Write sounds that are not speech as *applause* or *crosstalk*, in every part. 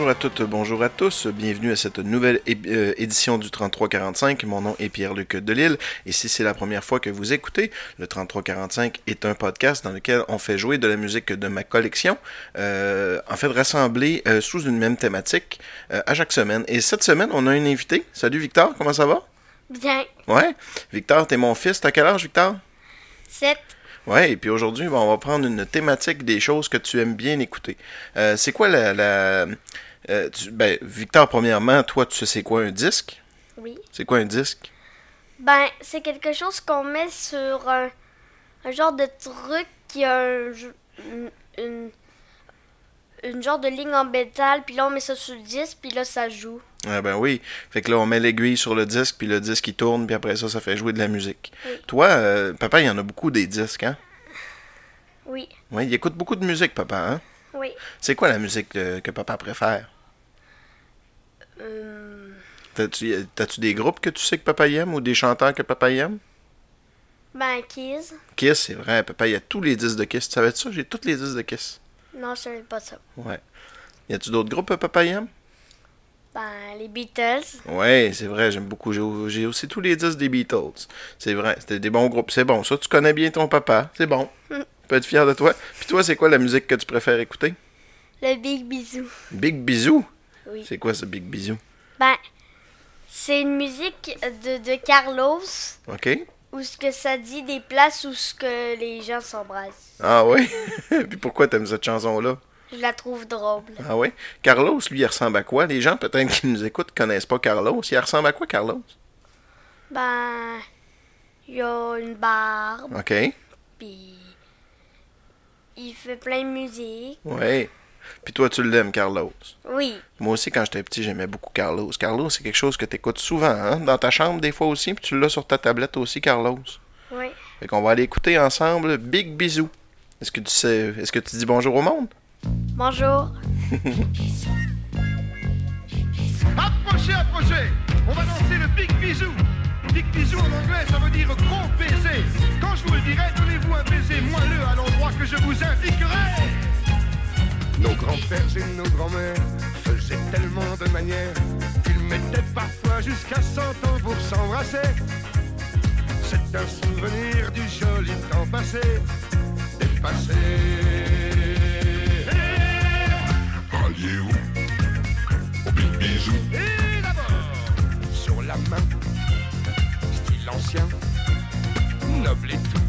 bonjour à toutes, bonjour à tous. Bienvenue à cette nouvelle euh, édition du 3345. Mon nom est Pierre-Luc Delille. Et si c'est la première fois que vous écoutez, le 3345 est un podcast dans lequel on fait jouer de la musique de ma collection, euh, en fait rassemblée euh, sous une même thématique à chaque semaine. Et cette semaine, on a un invité. Salut Victor, comment ça va? Bien. Ouais. Victor, t'es mon fils. T'as quel âge, Victor? 7. Ouais, et puis aujourd'hui, on va prendre une thématique des choses que tu aimes bien écouter. Euh, c'est quoi la. la euh, ben, Victor, premièrement, toi, tu sais c'est quoi un disque? Oui. C'est quoi un disque? Ben, c'est quelque chose qu'on met sur un, genre de truc qui a une, une, genre de ligne en métal, puis là, on met ça sur le disque, puis là, ça joue. Ah ben oui. Fait que là, on met l'aiguille sur le disque, puis le disque, il tourne, puis après ça, ça fait jouer de la musique. Toi, euh, papa, il y en a beaucoup des disques, hein? Oui. Oui, il écoute beaucoup de musique, papa, hein? Oui. C'est quoi la musique que papa préfère? Euh... T'as-tu des groupes que tu sais que papa aime ou des chanteurs que papa aime? Ben, Kiss. Kiss, c'est vrai. Papa, il y a tous les disques de Kiss. Tu savais ça? J'ai tous les disques de Kiss. Non, je savais pas ça. Ouais. Y a-tu d'autres groupes que papa aime? Ben, les Beatles. Ouais, c'est vrai, j'aime beaucoup. J'ai aussi tous les disques des Beatles. C'est vrai, c'était des bons groupes. C'est bon, ça, tu connais bien ton papa. C'est bon. Mm. Peux être fier de toi. Puis toi, c'est quoi la musique que tu préfères écouter? Le Big Bisou. Big Bisou? Oui. C'est quoi ce Big Bisou? Ben, c'est une musique de, de Carlos. OK. Où ce que ça dit des places où ce que les gens s'embrassent. Ah oui? *laughs* Puis pourquoi t'aimes cette chanson-là? Je la trouve drôle. Ah oui? Carlos, lui, il ressemble à quoi? Les gens, peut-être qui nous écoutent, connaissent pas Carlos. Il ressemble à quoi, Carlos? Ben, il a une barbe. OK. Puis, il fait plein de musique. Oui. Puis toi, tu l'aimes, Carlos? Oui. Moi aussi, quand j'étais petit, j'aimais beaucoup Carlos. Carlos, c'est quelque chose que tu écoutes souvent, hein? Dans ta chambre, des fois aussi, puis tu l'as sur ta tablette aussi, Carlos. Oui. Fait qu'on va aller écouter ensemble Big Bisou. Est-ce que tu sais, est-ce que tu dis bonjour au monde? Bonjour. *laughs* approchez, approchez. On va danser le Big Bisou. Big Bisou en anglais, ça veut dire gros baiser. Quand je vous le dirai, donnez-vous un baiser moelleux à l'endroit que je vous indiquerai. Nos grands-pères et nos grands-mères faisaient tellement de manières qu'ils mettaient parfois jusqu'à 100 ans pour s'embrasser. C'est un souvenir du joli temps passé, dépassé. au big bisou? Ancien, noble.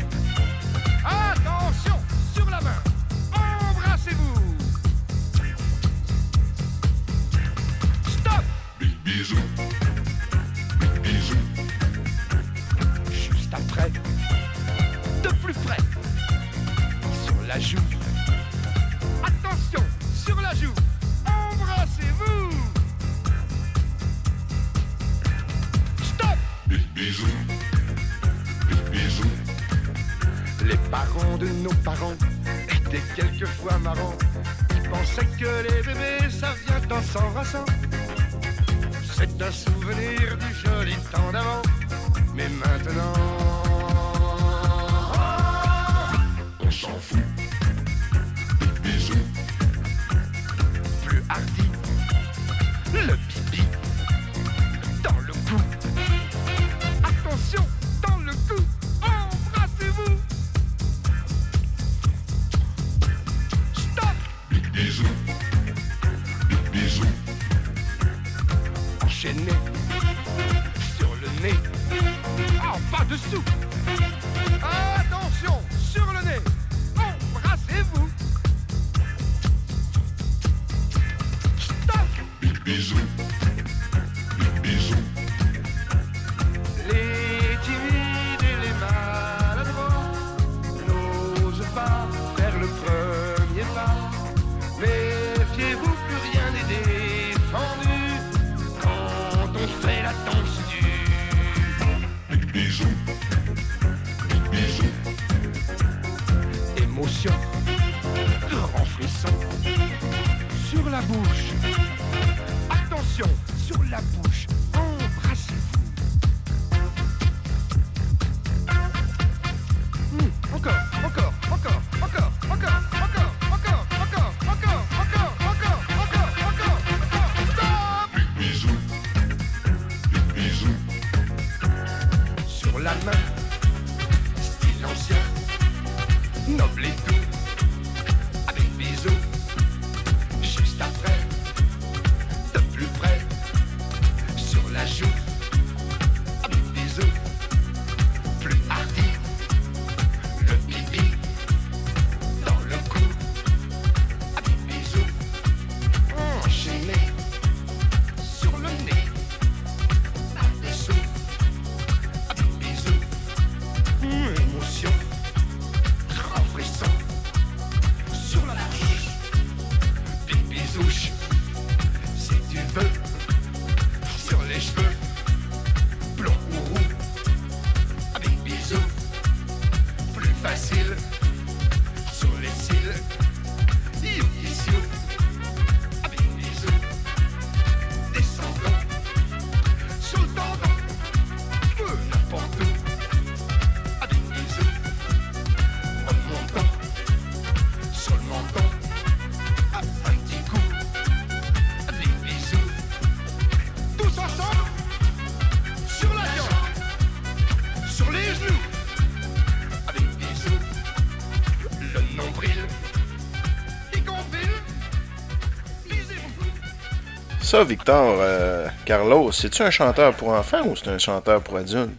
Ça, Victor, euh, Carlos, c'est-tu un chanteur pour enfants ou c'est un chanteur pour adultes?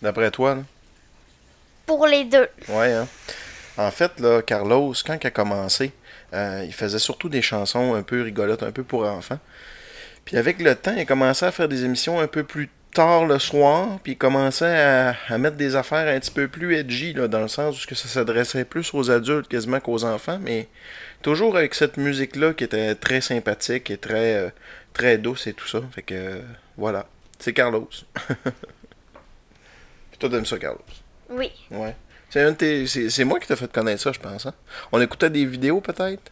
D'après toi, là? Pour les deux. Ouais, hein? En fait, là, Carlos, quand il a commencé, euh, il faisait surtout des chansons un peu rigolotes, un peu pour enfants. Puis avec le temps, il a commencé à faire des émissions un peu plus tard le soir, puis il commençait à, à mettre des affaires un petit peu plus edgy, là, dans le sens où que ça s'adressait plus aux adultes quasiment qu'aux enfants, mais toujours avec cette musique-là qui était très sympathique et très, euh, très douce et tout ça. Fait que, euh, voilà. C'est Carlos. Puis *laughs* toi, t'aimes ça, Carlos? Oui. Ouais. C'est un de tes- c'est- c'est moi qui t'ai fait connaître ça, je pense. Hein? On écoutait des vidéos, peut-être?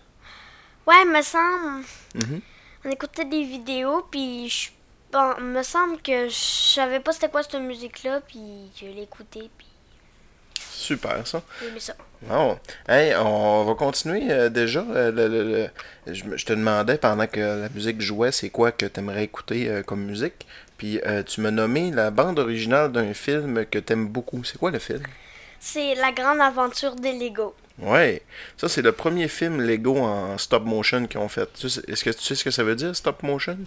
Ouais, me semble. Mhm. On écoutait des vidéos, puis je bon, me semble que je savais pas c'était quoi cette musique-là, puis je l'ai écoutée, puis Super, ça. j'ai aimé ça. Bon. Hey, on va continuer euh, déjà. euh, le- le- le- je, me- je te demandais pendant que la musique jouait, c'est quoi que t'aimerais écouter euh, comme musique? Puis euh, tu m'as nommé la bande originale d'un film que t'aimes beaucoup. C'est quoi le film? C'est la grande aventure des Lego. Ouais. Ça, c'est le premier film Lego en stop motion qu'ils ont fait. Tu sais- Est-ce que tu sais ce que ça veut dire, stop motion?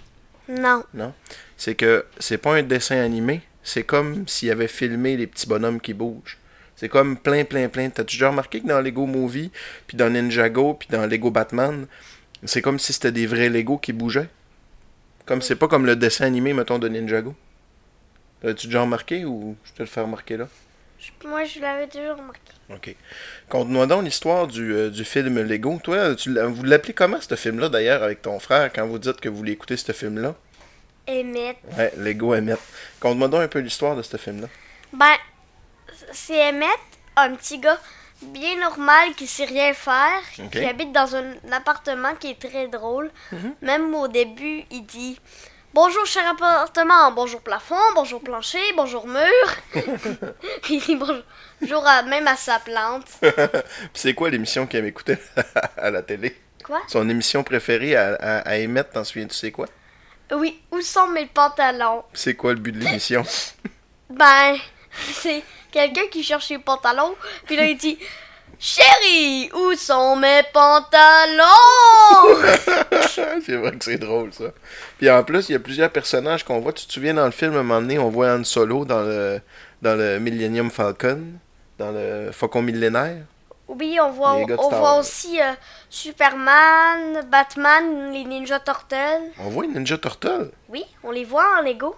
Non. Non. C'est que c'est pas un dessin animé. C'est comme s'il avait filmé les petits bonhommes qui bougent. C'est comme plein, plein, plein. T'as-tu déjà remarqué que dans Lego Movie, puis dans Ninjago, puis dans Lego Batman, c'est comme si c'était des vrais Lego qui bougeaient? Comme c'est pas comme le dessin animé, mettons, de Ninjago. L'as-tu déjà remarqué ou je te le fais remarquer là? Moi, je l'avais toujours remarqué. Ok. Conte-moi donc l'histoire du, euh, du film Lego. Toi, tu vous l'appelez comment ce film-là d'ailleurs avec ton frère quand vous dites que vous voulez écouter ce film-là? Emmett. Ouais, Lego Emmett. Conte-moi donc un peu l'histoire de ce film-là. Ben, c'est Emmett, un petit gars bien normal qui sait rien faire, qui habite dans un appartement qui est très drôle. Même au début, il dit Bonjour cher appartement, bonjour plafond, bonjour plancher, bonjour mur. *laughs* *laughs* il dit bonjour à- même à sa plante. *laughs* C'est quoi l'émission qu'il aime écouter à la télé? Quoi? Son émission préférée à, à, à émettre, t'en souviens-tu sais quoi? Oui, où sont mes pantalons? C'est quoi le but de l'émission? Ben, c'est quelqu'un qui cherche ses pantalons, puis là il dit Chérie, où sont mes pantalons? *laughs* C'est vrai que c'est drôle, ça. Puis en plus, il y a plusieurs personnages qu'on voit. Tu te souviens dans le film, à un moment donné, on voit Han Solo dans le, dans le Millennium Falcon, dans le Faucon millénaire? Oui, on voit, Les on aussi euh, Superman, Batman, les Ninja Turtles. On voit une Ninja Turtle. Oui, on les voit en Lego.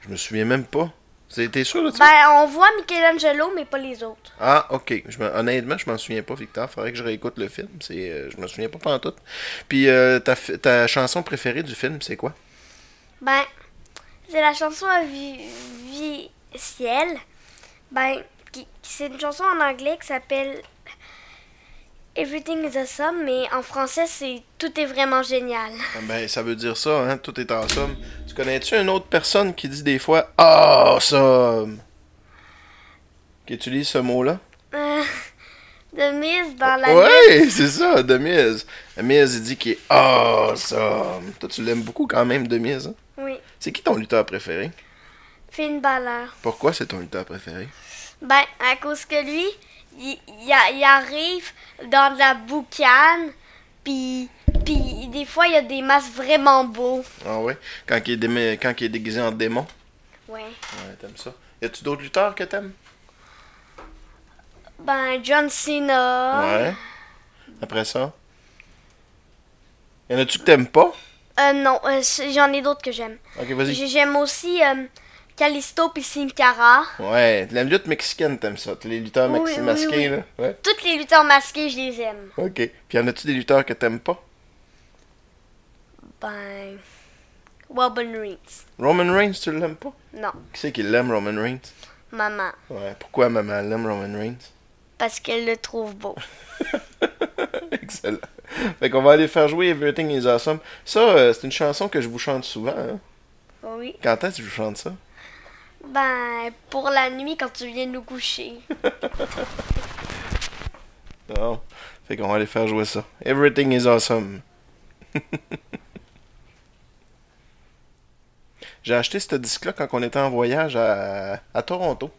Je me souviens même pas. T'es sûr de ça? Ben, on voit Michelangelo, mais pas les autres. Ah, ok. Je me- honnêtement, je m'en souviens pas, Victor. Faudrait que je réécoute le film. C'est, euh, je me souviens pas tout. Puis euh, ta, ta chanson préférée du film, c'est quoi? Ben, c'est la chanson à vie, vie ciel. Ben, c'est une chanson en anglais qui s'appelle Everything is awesome, mais en français, c'est Tout est vraiment génial. Ah Ben, ça veut dire ça, hein? Tout est somme. Tu connais-tu une autre personne qui dit des fois Awesome? Qui utilise ce mot-là? Euh, de mise dans la Ouais, c'est ça, Demise. Demise, il dit qu'il est awesome. Toi, tu l'aimes beaucoup quand même, Demise. Hein? Oui, C'est qui ton lutteur préféré? Finn Balor. Pourquoi c'est ton lutteur préféré? Ben, à cause que lui, il, arrive dans la boucane, puis puis des fois, il y a des masques vraiment beaux. Ah ouais? Quand il est, quand il est déguisé en démon? Ouais. Ouais, t'aimes ça. Y a-tu d'autres lutteurs que t'aimes? Ben, John Cena. Ouais. Après ça? Y en a-tu que t'aimes pas? Euh, non, euh, j'en ai d'autres que j'aime. Ok, vas-y. J'ai- J'aime aussi euh, Kalisto puis Sin Cara. Ouais, la lutte mexicaine, t'aimes ça. Les lutteurs Oui, maxi- oui, masqués, oui. là. Ouais. Toutes les lutteurs masqués, je les aime. Ok. Puis y en a-tu des lutteurs que t'aimes pas? Ben, Robin Reigns. Roman Reigns, tu l'aimes pas? Non, Qui c'est qui l'aime, Roman Reigns? maman, Ouais. Pourquoi maman l'aime, Roman Reigns? parce qu'elle le trouve beau. *laughs* Excellent. Fait qu'on va aller faire jouer Everything is Awesome. Ça, euh, c'est une chanson que je vous chante souvent. Hein? Oui. Quand est-ce que je vous chante ça? Ben, pour la nuit quand tu viens nous coucher. *laughs* Non. Fait qu'on va aller faire jouer ça. Everything is Awesome. *laughs* J'ai acheté ce disque-là quand on était en voyage à, à Toronto.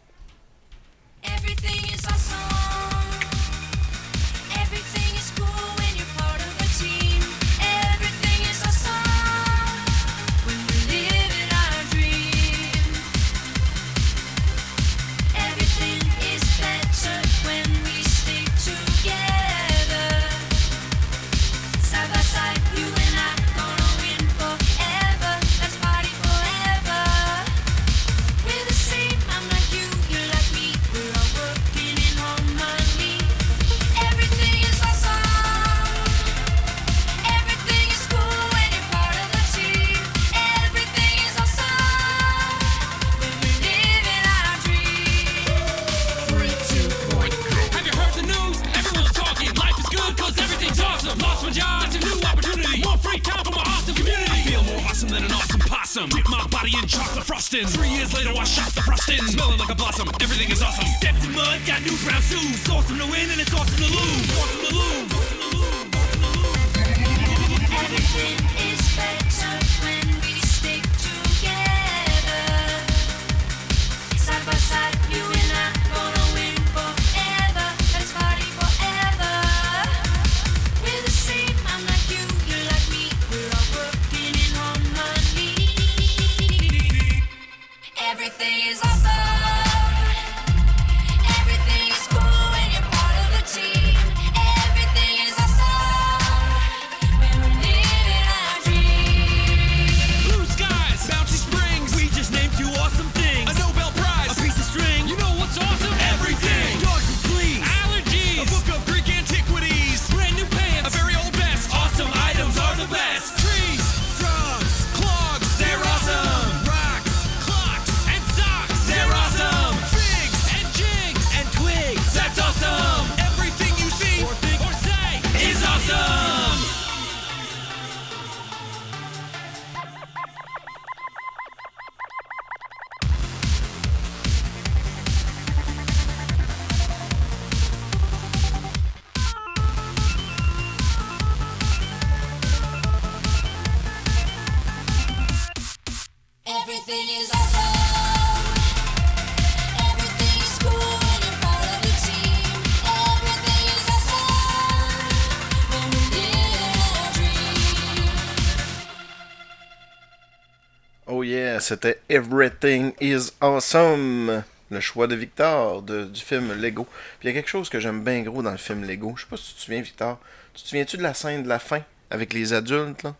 C'était Everything is Awesome. Le choix de Victor de- du film Lego. Puis il y a quelque chose que j'aime bien gros dans le film Lego. Je sais pas si tu te souviens, Victor. Tu te souviens-tu de la scène de la fin avec les adultes là?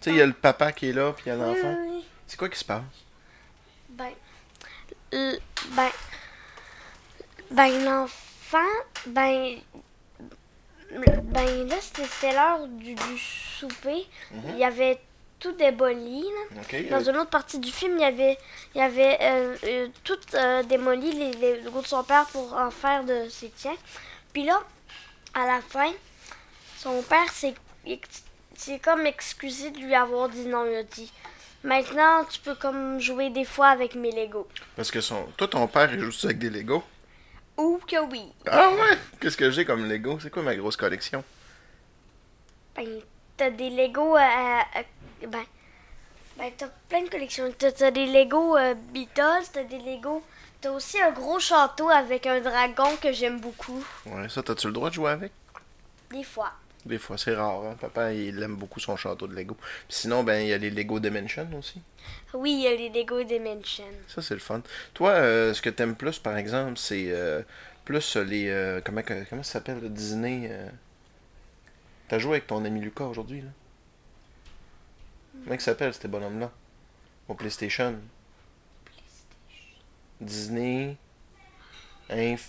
Tu sais, il y a le papa qui est là, puis il y a l'enfant. oui. C'est quoi qui se passe? Ben, ben, ben l'enfant, ben, ben là c'était l'heure du, du souper. Il y avait tout démoli. Là. Ok. Dans euh, une autre partie du film, il y avait, il y avait euh, euh, tout euh, démoli les, les Legos de son père pour en faire de ses tiens. Puis là, à la fin, son père s'est comme excusé de lui avoir dit non. Il a dit Maintenant, tu peux comme jouer des fois avec mes Legos. Parce que son... toi, ton père, il joue avec des Lego. Ou que oui. Ah ouais? Qu'est-ce que j'ai comme Lego? C'est quoi ma grosse collection? Ben, t'as des Legos. euh, ben, ben t'as plein de collections. T'as des Legos euh, Beatles, t'as des Legos. T'as aussi un gros château avec un dragon que j'aime beaucoup. Ouais, ça, t'as-tu le droit de jouer avec? Des fois. Des fois, c'est rare. Hein? Papa, il aime beaucoup son château de Lego. Puis sinon, ben, il y a les Lego Dimension aussi. Oui, il y a les Lego Dimension. Ça, c'est le fun. Toi, euh, ce que t'aimes plus, par exemple, c'est euh, plus les. euh, comment, comment ça s'appelle le Disney? T'as joué avec ton ami Lucas aujourd'hui, là? Comment il s'appelle, ces bonhommes-là Au PlayStation. Disney. Inf.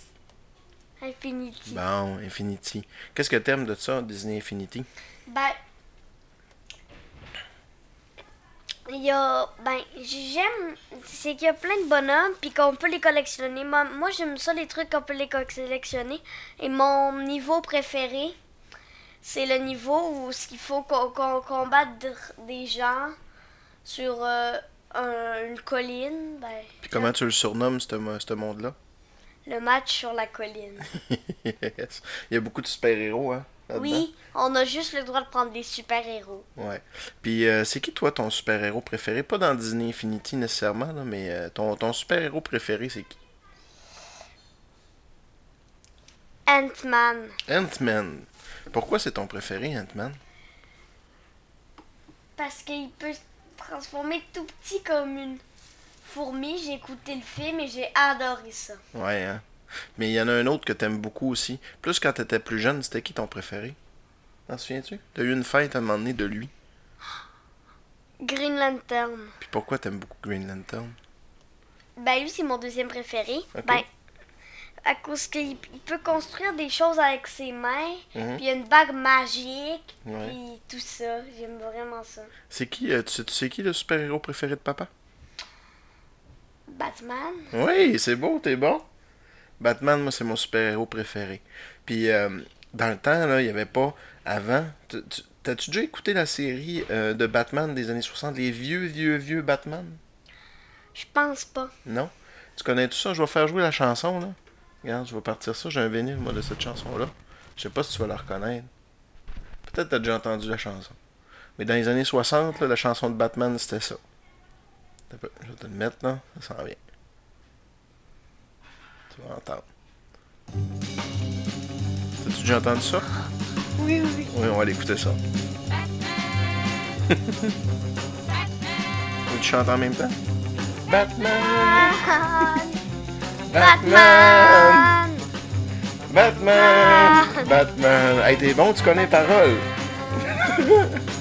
Infinity. Bon, Infinity. Qu'est-ce que t'aimes de ça, Disney Infinity? Ben. Il y a. Ben, j'aime. C'est qu'il y a plein de bonhommes, puis qu'on peut les collectionner. Moi, moi j'aime ça, les trucs qu'on peut les collectionner. Et mon niveau préféré, c'est le niveau où il faut qu'on combatte de- des gens sur euh, un- une colline. Ben, Puis comment tu le surnommes, ce mo- ce monde-là? Le match sur la colline. *laughs* Yes. Il y a beaucoup de super-héros, hein? Oui, on a juste le droit de prendre des super-héros. Ouais. Puis euh, c'est qui toi ton super-héros préféré? Pas dans Disney Infinity nécessairement, là, mais euh, ton, ton super-héros préféré c'est qui? Ant-Man. Ant-Man. Pourquoi c'est ton préféré, Ant-Man? Parce qu'il peut se transformer tout petit comme une fourmi. J'ai écouté le film et j'ai adoré ça. Ouais, hein. Mais il y en a un autre que t'aimes beaucoup aussi. Plus quand t'étais plus jeune, c'était qui ton préféré? T'en souviens-tu? T'as eu une fête à un moment donné de lui. Green Lantern. Puis pourquoi t'aimes beaucoup Green Lantern? Ben lui, c'est mon deuxième préféré. Ben, à cause qu'il il peut construire des choses avec ses mains. Mhm. Puis il y a une bague magique. Ouais. Puis tout ça. J'aime vraiment ça. C'est qui euh, tu, sais- tu sais qui le super-héros préféré de papa? Batman. Oui, c'est beau, t'es bon. Batman, moi, c'est mon super-héros préféré. Puis, euh, dans le temps, là, il n'y avait pas. Avant, tu, tu- T'as-tu déjà écouté la série euh, de Batman des années 60, les vieux, vieux, vieux Batman? Je pense pas. Non? Tu connais tout ça? Je vais faire jouer la chanson, là. Regarde, je vais partir ça. J'ai un vinyle, moi, de cette chanson-là. Je sais pas si tu vas la reconnaître. Peut-être t'as déjà entendu la chanson. Mais dans les années 60, là, la chanson de Batman, c'était ça. Je vais te le mettre, là. Ça s'en vient. Tu vas entendre. T'as-tu déjà entendu ça? Oui, oui, oui. Oui, on va aller écouter ça. *laughs* tu chantes en même temps? Batman! *laughs* Batman! Batman! Batman! Hey, t'es bon, tu connais les *laughs*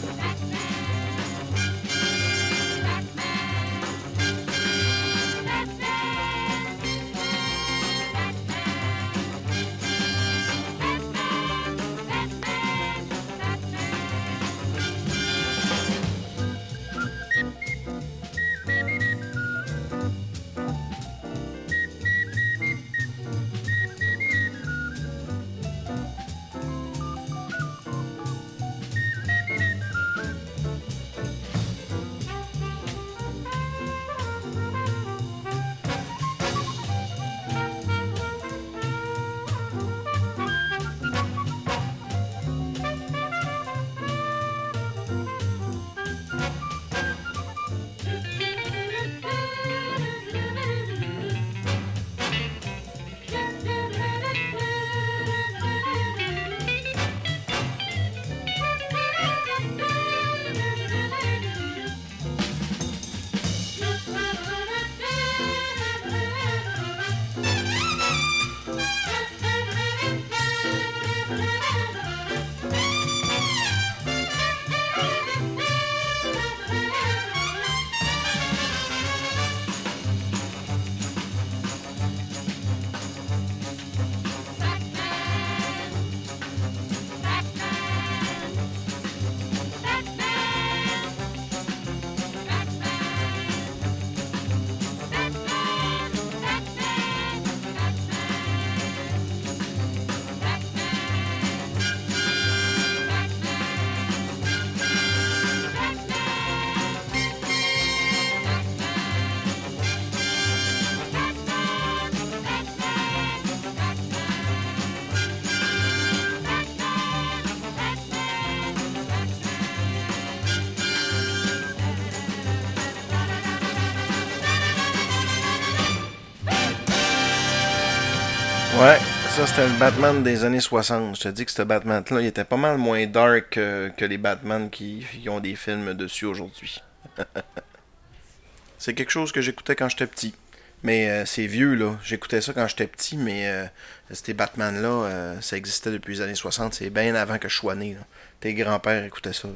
Ouais, ça c'était le Batman des années 60. Je te dis que ce Batman-là, il était pas mal moins dark que les Batman qui, ont des films dessus aujourd'hui. *laughs* c'est quelque chose que j'écoutais quand j'étais petit. Mais euh, c'est vieux, là. J'écoutais ça quand j'étais petit, mais euh, ces Batman-là, euh, ça existait depuis les années 60. C'est bien avant que je sois né. là. Tes grands-pères écoutaient ça.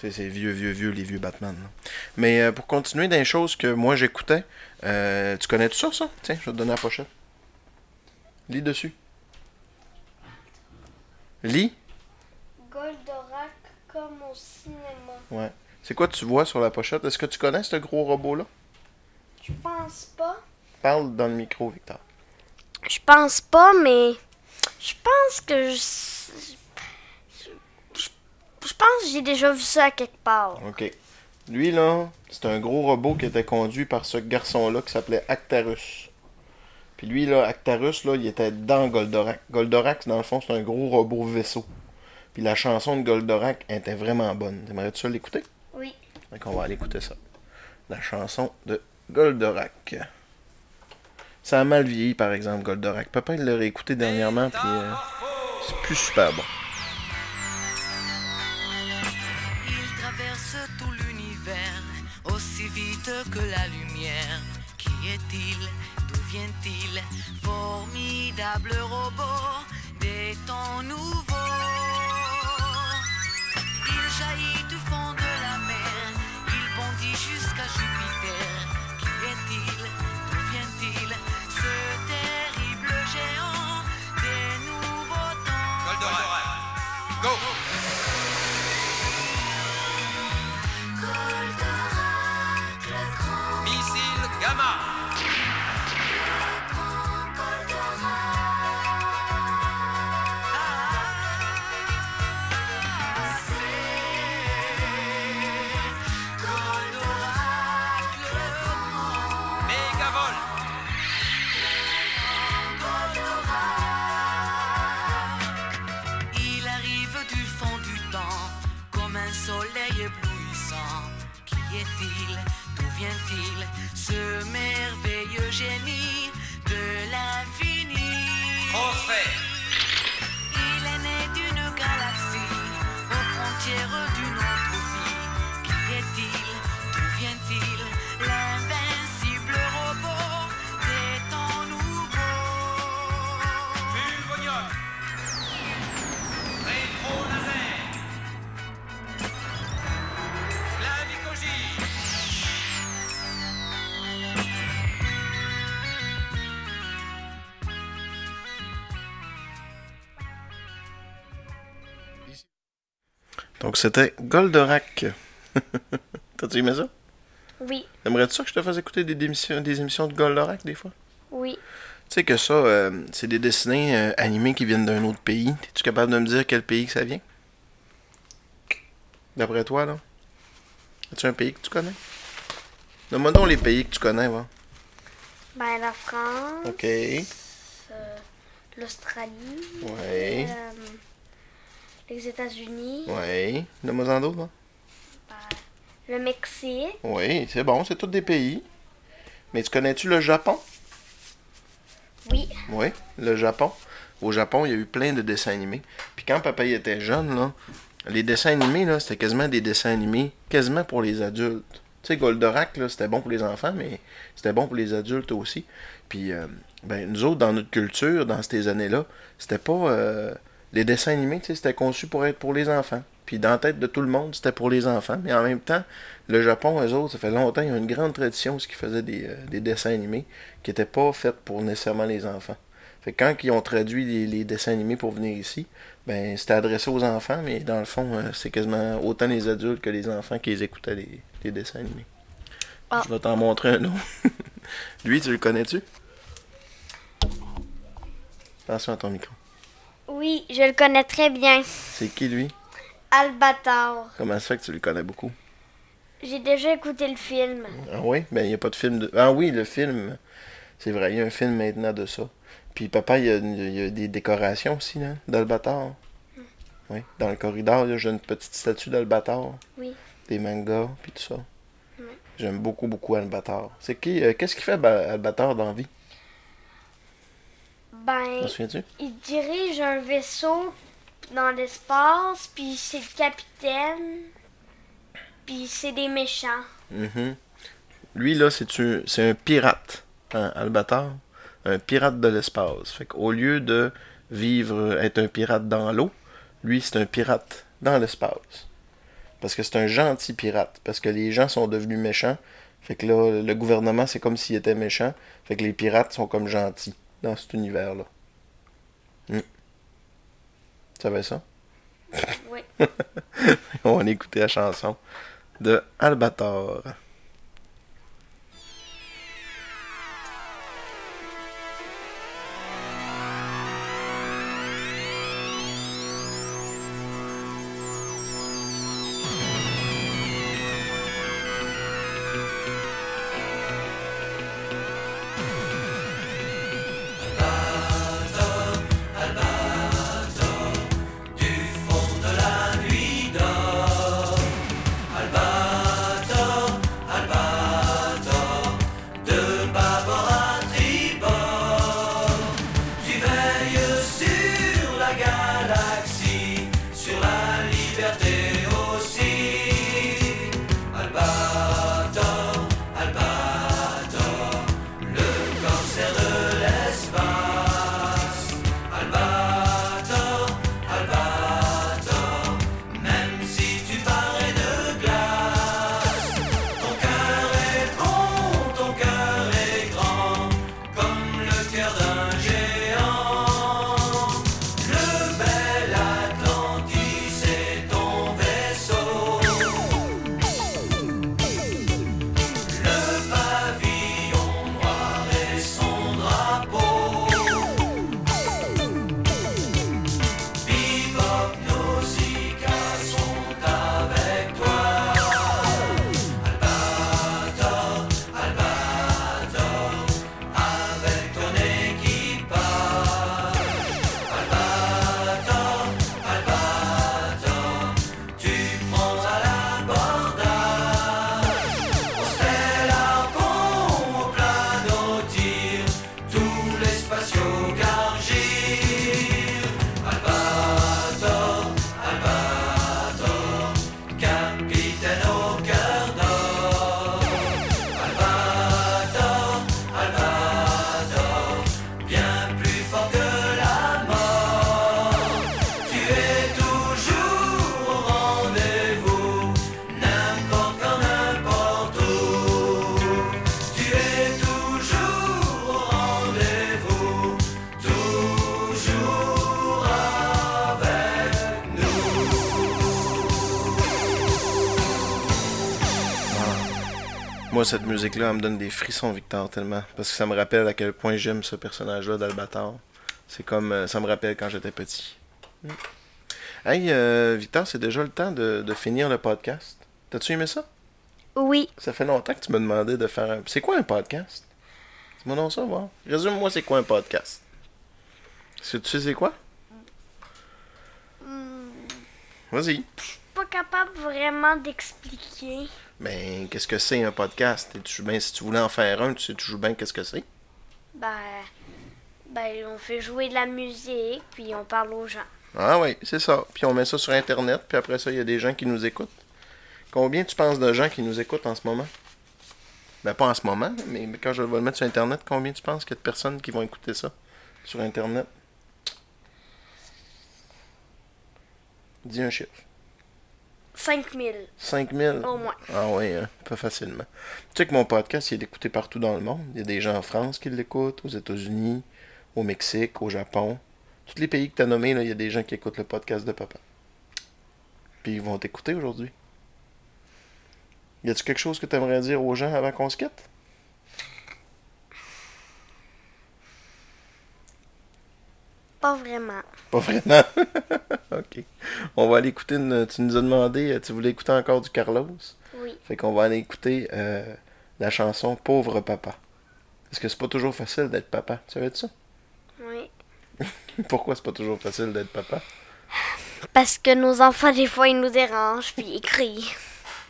c'est vieux, vieux, vieux, les vieux Batman. Mais euh, pour continuer dans les choses que moi j'écoutais, euh, tu connais tout ça, ça? Tiens, je vais te donner la pochette. Lis dessus. Lis? Goldorak comme au cinéma. Ouais. C'est quoi tu vois sur la pochette? Est-ce que tu connais ce gros robot-là? Je pense pas. Parle dans le micro, Victor. Je pense pas, mais je pense que je, je, je- pense que j'ai déjà vu ça à quelque part. OK. Lui, là, c'est un gros robot qui était conduit par ce garçon-là qui s'appelait Actarus. Puis lui, là, Actarus, là, il était dans Goldorak. Goldorak, dans le fond, c'est un gros robot vaisseau. Puis la chanson de Goldorak était vraiment bonne. T'aimerais-tu ça l'écouter? Oui. Donc on va aller écouter ça. La chanson de Goldorak. Ça a mal vieilli, par exemple, Goldorak. Papa, il l'a réécouté dernièrement, puis euh, c'est plus super bon. Il traverse tout l'univers aussi vite que la lumière. table. Donc c'était Goldorak. *laughs* T'as-tu aimé ça? Oui, Aimerais-tu ça que je te fasse écouter des, émissions, des émissions de Goldorak des fois? oui. Tu sais que ça, euh, c'est des dessins euh, animés qui viennent d'un autre pays. Es-tu capable de me dire quel pays que ça vient? D'après toi, là? As-tu un pays que tu connais? Donne-moi donc les pays que tu connais, va. Ben, la France, Ok. euh, l'Australie, Ouais. Euh, les États-Unis, Ouais. Donne-moi va. le Mexique, Oui, c'est bon, c'est tous des pays. Mais tu connais-tu le Japon? oui, Oui, le Japon. Au Japon, il y a eu plein de dessins animés. Puis quand papa il était jeune, là, les dessins animés, là, c'était quasiment des dessins animés, quasiment pour les adultes. Tu sais, Goldorak, là, c'était bon pour les enfants, mais c'était bon pour les adultes aussi. Puis, euh, ben, nous autres, dans notre culture, dans ces années-là, c'était pas... euh, les dessins animés, tu sais, c'était conçu pour être pour les enfants. Puis dans la tête de tout le monde, c'était pour les enfants. Mais en même temps, le Japon, eux autres, ça fait longtemps, ils ont une grande tradition ils faisaient des, euh, des dessins animés qui n'étaient pas faits pour nécessairement les enfants. Fait que quand ils ont traduit les, les dessins animés pour venir ici, ben c'était adressé aux enfants, mais dans le fond, euh, c'est quasiment autant les adultes que les enfants qui les écoutaient les, les dessins animés. Ah. Je vais t'en montrer un autre. *laughs* Lui, tu le connais-tu? Attention à ton micro. Oui, je le connais très bien. C'est qui lui? Albator. Comment ça fait que tu le connais beaucoup? J'ai déjà écouté le film. Ah oui? Ben, il n'y a pas de film de. Ah oui, le film. C'est vrai, il y a un film maintenant de ça. Puis papa, il y a, il y a des décorations aussi, là, d'Albator. Oui. Dans le corridor, là, j'ai une petite statue d'Albator. Oui. Des mangas, puis tout ça. J'aime beaucoup, beaucoup Albator. C'est qui. euh, Qu'est-ce qu'il fait Ba- Albator dans la vie? Ben, il dirige un vaisseau dans l'espace, puis c'est le capitaine, puis c'est des méchants. Mhm. Lui, là, c'est un, c'est un pirate, hein, Albator. Un pirate de l'espace. Fait qu'au lieu de vivre, être un pirate dans l'eau, lui, c'est un pirate dans l'espace. Parce que c'est un gentil pirate. Parce que les gens sont devenus méchants. Fait que là, le gouvernement, c'est comme s'il était méchant. Fait que les pirates sont comme gentils dans cet univers-là. Hmm. Tu savais ça? Oui. *laughs* On va écouter la chanson de. Albator, Moi, cette musique-là, elle me donne des frissons, Victor, tellement. Parce que ça me rappelle à quel point j'aime ce personnage-là d'Albator. C'est comme. euh, ça me rappelle quand j'étais petit. Mm. Hey, euh, Victor, c'est déjà le temps de, de finir le podcast. T'as-tu aimé ça? Oui. Ça fait longtemps que tu me demandais de faire un. C'est quoi un podcast? Dis-moi donc ça, voir. Résume-moi, c'est quoi un podcast? Tu sais c'est quoi? Vas-y. Pas capable vraiment d'expliquer. Ben, qu'est-ce que c'est un podcast? Es-tu bien, si tu voulais en faire un, tu sais toujours bien qu'est-ce que c'est? Ben, ben, on fait jouer de la musique, puis on parle aux gens. Ah oui, c'est ça. Puis on met ça sur Internet, puis après ça, il y a des gens qui nous écoutent. Combien tu penses de gens qui nous écoutent en ce moment? Ben, pas en ce moment, mais quand je vais le mettre sur Internet, combien tu penses qu'il y a de personnes qui vont écouter ça sur Internet? Dis un chiffre. 5000, 5000? au moins. Ah oui, hein, pas facilement. Tu sais que mon podcast, il est écouté partout dans le monde. Il y a des gens en France qui l'écoutent, aux États-Unis, au Mexique, au Japon. Tous les pays que tu as nommés, là, il y a des gens qui écoutent le podcast de papa. Puis ils vont t'écouter aujourd'hui. Y a-tu quelque chose que tu aimerais dire aux gens avant qu'on se quitte? Pas vraiment. Pas vraiment? *laughs* ok. On va aller écouter une... Tu nous as demandé, euh, tu voulais écouter encore du Carlos? Oui. Fait qu'on va aller écouter euh, la chanson Pauvre papa. Parce que c'est pas toujours facile d'être papa. Tu savais de ça? Oui. *laughs* Pourquoi c'est pas toujours facile d'être papa? Parce que nos enfants, des fois, ils nous dérangent, puis ils crient.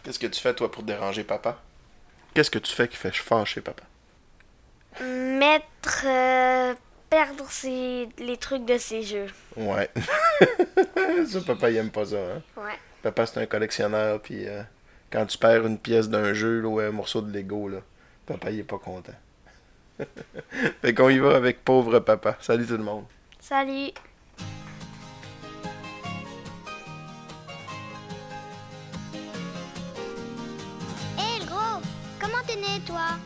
Qu'est-ce que tu fais toi pour déranger papa? Qu'est-ce que tu fais qui fait fâcher papa? Mettre. euh, perdre ses, les trucs de ses jeux. Ouais. *laughs* ça, papa, il aime pas ça, hein? Ouais. Papa, c'est un collectionneur, puis euh, quand tu perds une pièce d'un jeu là, ou un morceau de Lego, là, papa, il est pas content. *laughs* fait qu'on y va avec pauvre papa. Salut tout le monde. Salut. Hé le gros, comment t'es né toi?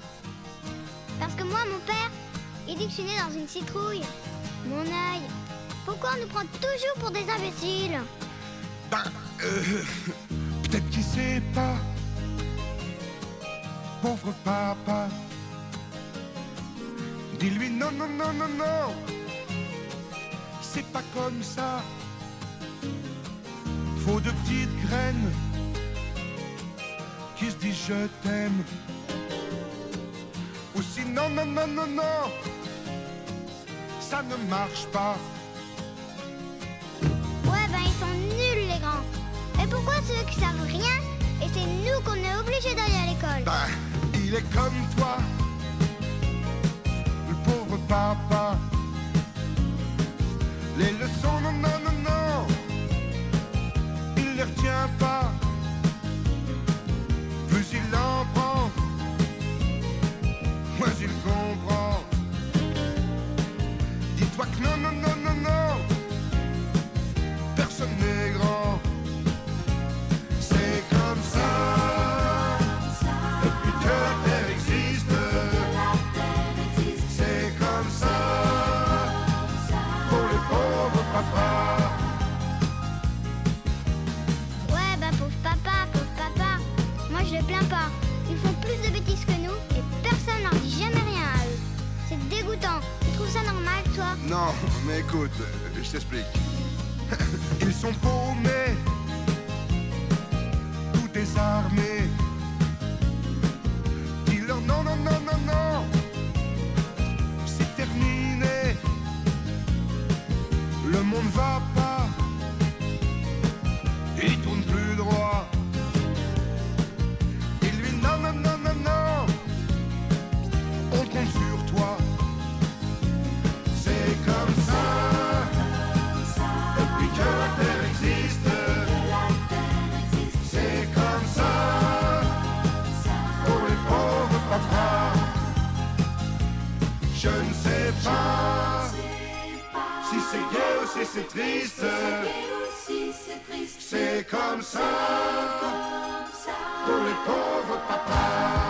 Parce que moi mon père, il dit que je suis dans une citrouille. Mon œil. Pourquoi on nous prend toujours pour des imbéciles? Ben, euh, peut-être qu'il sait pas. Pauvre papa. Dis-lui non, non, non, non, non. C'est pas comme ça. Faut de petites graines qui se disent je t'aime. Ou sinon, non, non, non, non. Ça ne marche pas. Ouais ben ils sont nuls les grands. Et pourquoi ceux qui savent rien Et c'est nous qu'on est obligés d'aller à l'école? Ben, il est comme toi, le pauvre papa. Les leçons, non, non, non, non, il les retient pas. Plus il en prend, moins il comprend. Dis-toi que non, écoute, je t'explique. *laughs* Ils sont paumés, tout C'est comme ça, pour les pauvres papas.